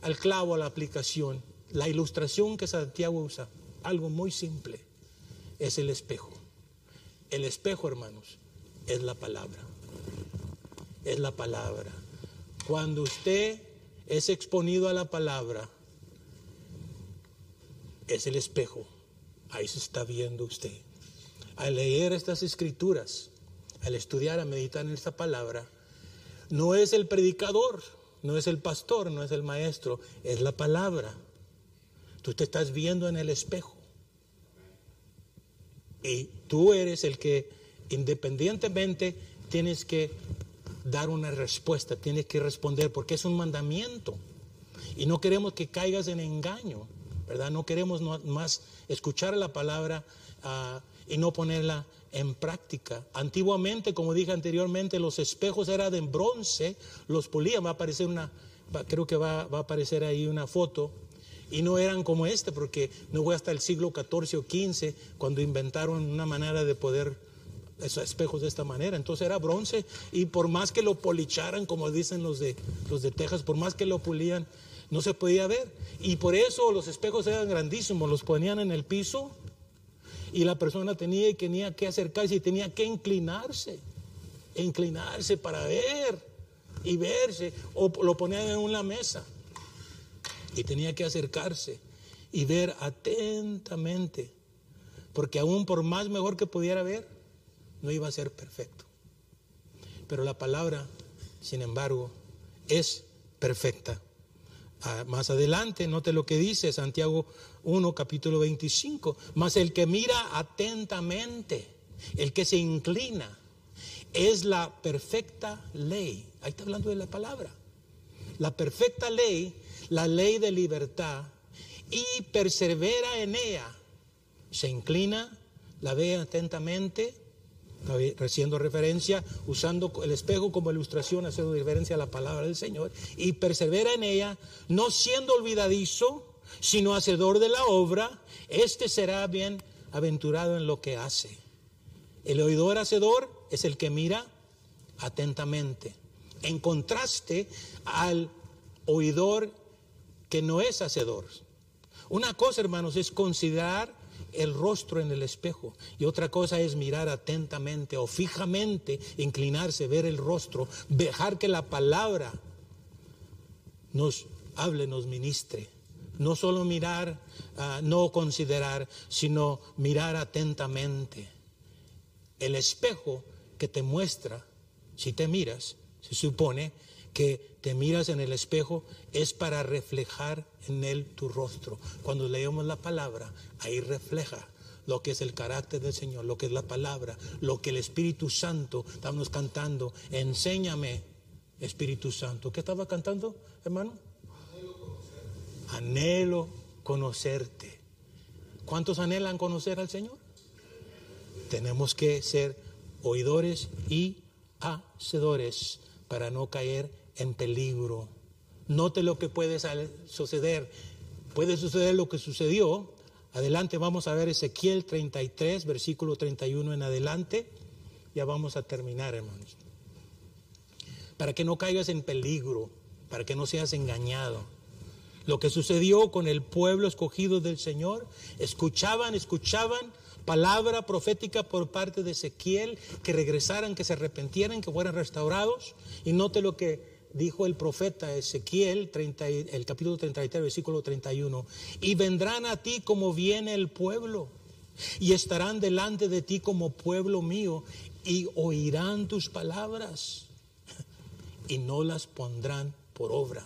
al clavo, a la aplicación, la ilustración que Santiago usa, algo muy simple, es el espejo. El espejo, hermanos, es la palabra. Es la palabra. Cuando usted es exponido a la palabra, es el espejo. Ahí se está viendo usted. Al leer estas escrituras, al estudiar, a meditar en esta palabra, no es el predicador, no es el pastor, no es el maestro, es la palabra. Tú te estás viendo en el espejo. Y tú eres el que independientemente tienes que dar una respuesta, tienes que responder, porque es un mandamiento. Y no queremos que caigas en engaño, ¿verdad? No queremos más escuchar la palabra ah, y no ponerla en práctica. Antiguamente, como dije anteriormente, los espejos eran de bronce, los polían, va a aparecer una, creo que va, a aparecer ahí una foto, y no eran como este, porque no fue hasta el siglo XIV o XV cuando inventaron una manera de poder esos espejos de esta manera. Entonces era bronce y por más que lo policharan, como dicen los de, los de Texas, por más que lo pulían, no se podía ver. Y por eso los espejos eran grandísimos, los ponían en el piso y la persona tenía, y tenía que acercarse y tenía que inclinarse, inclinarse para ver y verse, o lo ponían en una mesa y tenía que acercarse y ver atentamente, porque aún por más mejor que pudiera ver, no iba a ser perfecto. Pero la palabra, sin embargo, es perfecta. Más adelante, note lo que dice Santiago 1, capítulo 25. Mas el que mira atentamente, el que se inclina, es la perfecta ley. Ahí está hablando de la palabra. La perfecta ley, la ley de libertad, y persevera en ella. Se inclina, la ve atentamente, haciendo referencia, usando el espejo como ilustración, haciendo referencia a la palabra del Señor, y persevera en ella, no siendo olvidadizo, sino hacedor de la obra, este será bien aventurado en lo que hace. El oidor hacedor es el que mira atentamente, en contraste al oidor que no es hacedor. Una cosa, hermanos, es considerar el rostro en el espejo. Y otra cosa es mirar atentamente o fijamente, inclinarse, ver el rostro, dejar que la palabra nos hable, nos ministre. No solo mirar, ah, no considerar, sino mirar atentamente. El espejo que te muestra, si te miras, se supone que te miras en el espejo es para reflejar en él tu rostro. Cuando leemos la palabra, ahí refleja lo que es el carácter del Señor, lo que es la palabra, lo que el Espíritu Santo, estamos cantando, enséñame, Espíritu Santo. ¿Qué estaba cantando, hermano? Anhelo conocerte. ¿Cuántos anhelan conocer al Señor? Tenemos que ser oidores y hacedores para no caer en peligro. Note lo que puede suceder. Puede suceder lo que sucedió. Adelante vamos a ver Ezequiel 33, versículo 31 en adelante. Ya vamos a terminar, hermanos. Para que no caigas en peligro, para que no seas engañado. Lo que sucedió con el pueblo escogido del Señor, escuchaban, escuchaban palabra profética por parte de Ezequiel, que regresaran, que se arrepentieran, que fueran restaurados. Y note lo que dijo el profeta Ezequiel, el capítulo 33, versículo 31. Y vendrán a ti como viene el pueblo, y estarán delante de ti como pueblo mío, y oirán tus palabras, y no las pondrán por obra.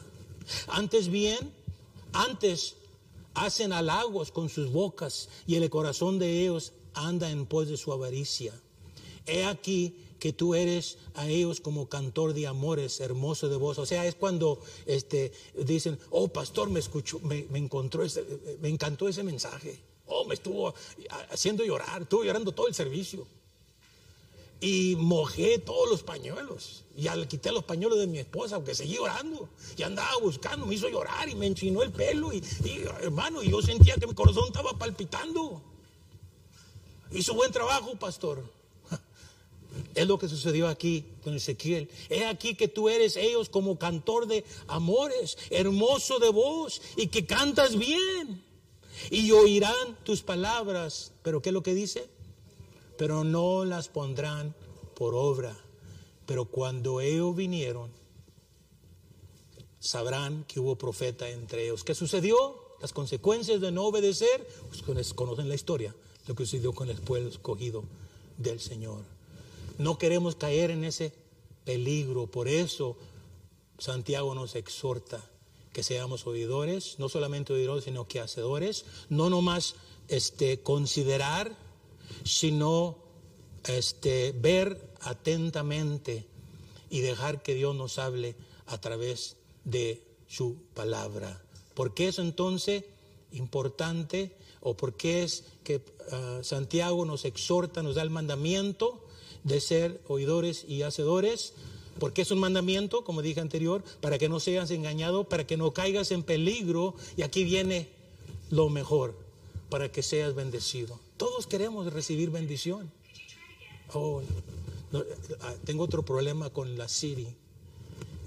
Antes bien, antes hacen halagos con sus bocas y el corazón de ellos anda en pos de su avaricia. He aquí que tú eres a ellos como cantor de amores, hermoso de voz. O sea, es cuando este, dicen, oh pastor, me escuchó, me, encontró ese, me encantó ese mensaje. Oh, me estuvo haciendo llorar, estuvo llorando todo el servicio y mojé todos los pañuelos. Y al quité los pañuelos de mi esposa, aunque seguí llorando, y andaba buscando, me hizo llorar y me enchinó el pelo. Y, hermano, yo sentía que mi corazón estaba palpitando. Hizo buen trabajo, pastor. Es lo que sucedió aquí con Ezequiel. Es aquí que tú eres ellos como cantor de amores, hermoso de voz y que cantas bien. Y oirán tus palabras. Pero ¿qué es lo que dice? pero no las pondrán por obra. Pero cuando ellos vinieron, sabrán que hubo profeta entre ellos. ¿Qué sucedió? Las consecuencias de no obedecer, pues conocen la historia, lo que sucedió con el pueblo escogido del Señor. No queremos caer en ese peligro, por eso Santiago nos exhorta que seamos oidores, no solamente oidores, sino que hacedores, no nomás este, considerar sino este, ver atentamente y dejar que Dios nos hable a través de su palabra. ¿Por qué es entonces importante o por qué es que ah, Santiago nos exhorta, nos da el mandamiento de ser oidores y hacedores? Porque es un mandamiento, como dije anterior, para que no seas engañado, para que no caigas en peligro. Y aquí viene lo mejor, para que seas bendecido. Todos queremos recibir bendición. Oh, ah, tengo otro problema con la Siri.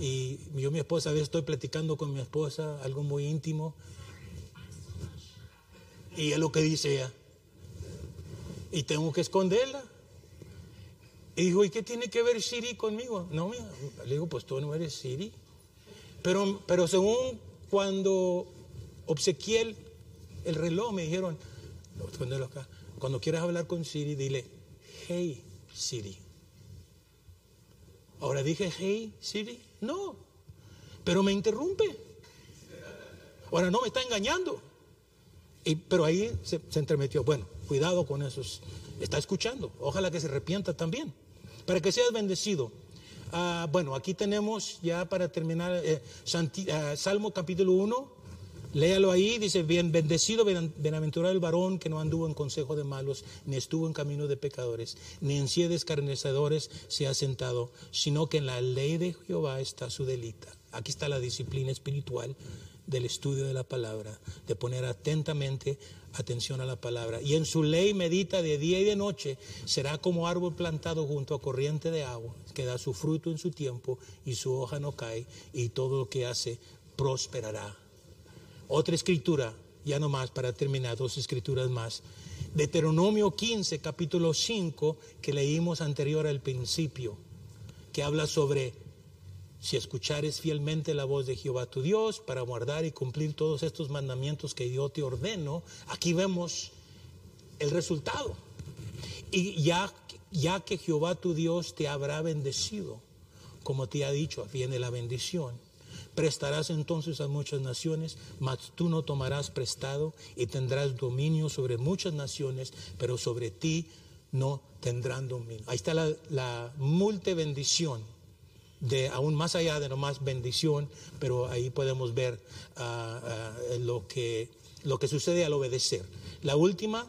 Y yo, mi esposa, a veces estoy platicando con mi esposa algo muy íntimo. Y es lo que dice ella. Y tengo que esconderla. Y digo, ¿y qué tiene que ver Siri conmigo? No, mira, le digo, pues tú no eres Siri. Pero, pero según cuando obsequié el reloj, me dijeron. Cuando quieras hablar con Siri, dile, hey Siri. Ahora dije, hey Siri. No, pero me interrumpe. Ahora no me está engañando. Pero ahí se, entremetió. Bueno, cuidado con esos. Está escuchando. Ojalá que se arrepienta también. Para que seas bendecido. Ah, bueno, aquí tenemos ya para terminar eh, ah, Salmo capítulo 1, Léalo ahí, dice, bien, bendecido, bienaventurado el varón que no anduvo en consejo de malos, ni estuvo en camino de pecadores, ni en silla de escarnecedores se ha sentado, sino que en la ley de Jehová está su delita. Aquí está la disciplina espiritual del estudio de la palabra, de poner atentamente atención a la palabra. Y en su ley medita de día y de noche, será como árbol plantado junto a corriente de agua, que da su fruto en su tiempo y su hoja no cae, y todo lo que hace prosperará. Otra escritura, ya no más para terminar, dos escrituras más. Deuteronomio 15, capítulo 5, que leímos anterior al principio, que habla sobre si escuchares fielmente la voz de Jehová tu Dios para guardar y cumplir todos estos mandamientos que yo te ordeno, aquí vemos el resultado. Y ya, ya que Jehová tu Dios te habrá bendecido, como te ha dicho, viene la bendición Prestarás entonces a muchas naciones, mas tú no tomarás prestado y tendrás dominio sobre muchas naciones, pero sobre ti no tendrán dominio. Ahí está la, la bendición de aún más allá de nomás bendición, pero ahí podemos ver ah, ah, lo, que, lo que sucede al obedecer. La última,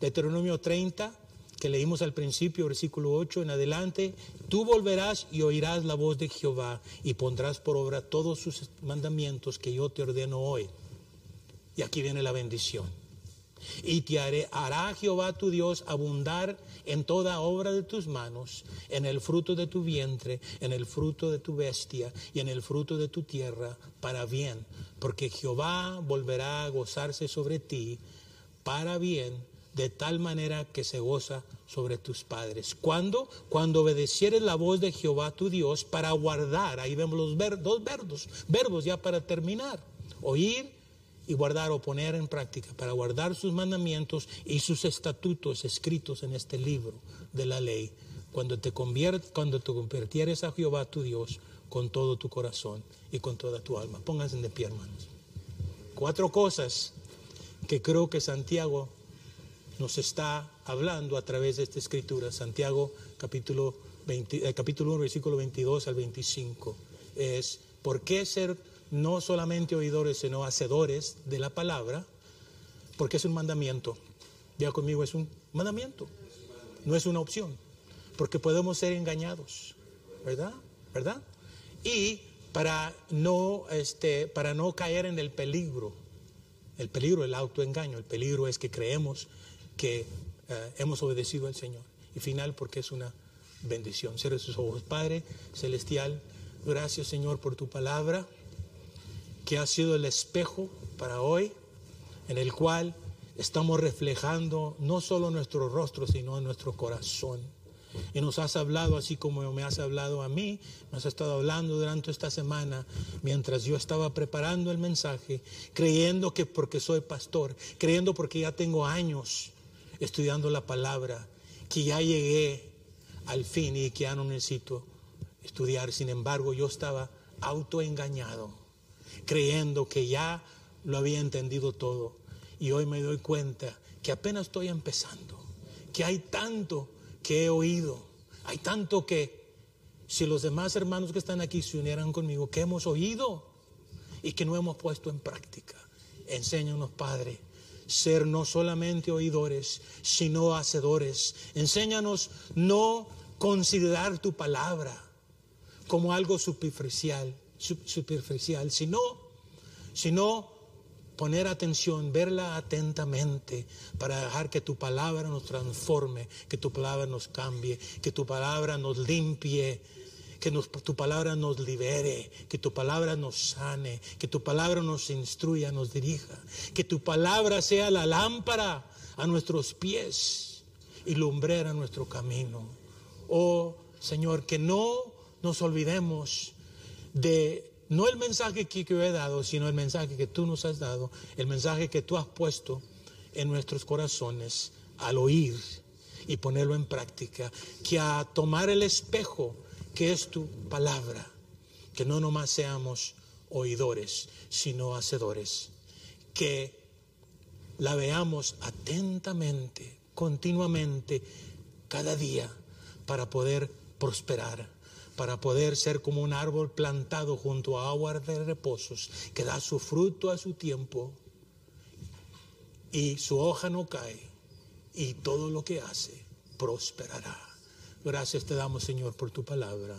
Deuteronomio 30, que leímos al principio, versículo 8 en adelante, tú volverás y oirás la voz de Jehová y pondrás por obra todos sus mandamientos que yo te ordeno hoy. Y aquí viene la bendición. Y te hará Jehová tu Dios abundar en toda obra de tus manos, en el fruto de tu vientre, en el fruto de tu bestia y en el fruto de tu tierra, para bien. Porque Jehová volverá a gozarse sobre ti, para bien de tal manera que se goza sobre tus padres. ¿Cuándo? Cuando obedecieres la voz de Jehová tu Dios para guardar, ahí vemos los dos verbos, verbos ya para terminar, oír y guardar o poner en práctica, para guardar sus mandamientos y sus estatutos escritos en este libro de la ley, cuando te, cuando te convirtieres a Jehová tu Dios con todo tu corazón y con toda tu alma. Pónganse de pie, hermanos. Cuatro cosas que creo que Santiago nos está hablando a través de esta escritura. Santiago capítulo, 20, eh, capítulo 1, versículo 22 al 25. Es, ¿por qué ser no solamente oidores, sino hacedores de la palabra? Porque es un mandamiento. Ya conmigo, es un mandamiento. No es una opción. Porque podemos ser engañados. ¿Verdad? ¿Verdad? Y para no, este, para no caer en el peligro. El peligro, el autoengaño. El peligro es que creemos que eh, hemos obedecido al Señor. Y final, porque es una bendición. Cierre sus ojos. Padre Celestial, gracias Señor por tu palabra, que ha sido el espejo para hoy, en el cual estamos reflejando no solo nuestro rostro, sino nuestro corazón. Y nos has hablado así como me has hablado a mí, nos has estado hablando durante esta semana mientras yo estaba preparando el mensaje, creyendo que porque soy pastor, creyendo porque ya tengo años estudiando la palabra, que ya llegué al fin y que ya no necesito estudiar. Sin embargo, yo estaba autoengañado, creyendo que ya lo había entendido todo. Y hoy me doy cuenta que apenas estoy empezando, que hay tanto que he oído, hay tanto que si los demás hermanos que están aquí se unieran conmigo, que hemos oído y que no hemos puesto en práctica. Enséñanos, Padre, ser no solamente oidores, sino hacedores. Enséñanos no considerar tu palabra como algo superficial, superficial, sino, sino poner atención, verla atentamente para dejar que tu palabra nos transforme, que tu palabra nos cambie, que tu palabra nos limpie que tu palabra nos libere, que tu palabra nos sane, que tu palabra nos instruya, nos dirija, que tu palabra sea la lámpara a nuestros pies y lumbrera nuestro camino. Oh Señor, que no nos olvidemos de no el mensaje que yo he dado, sino el mensaje que tú nos has dado, el mensaje que tú has puesto en nuestros corazones al oír y ponerlo en práctica, que a tomar el espejo que es tu palabra, que no nomás seamos oidores, sino hacedores, que la veamos atentamente, continuamente, cada día, para poder prosperar, para poder ser como un árbol plantado junto a aguas de reposos, que da su fruto a su tiempo y su hoja no cae y todo lo que hace prosperará. Gracias te damos, Señor, por tu palabra.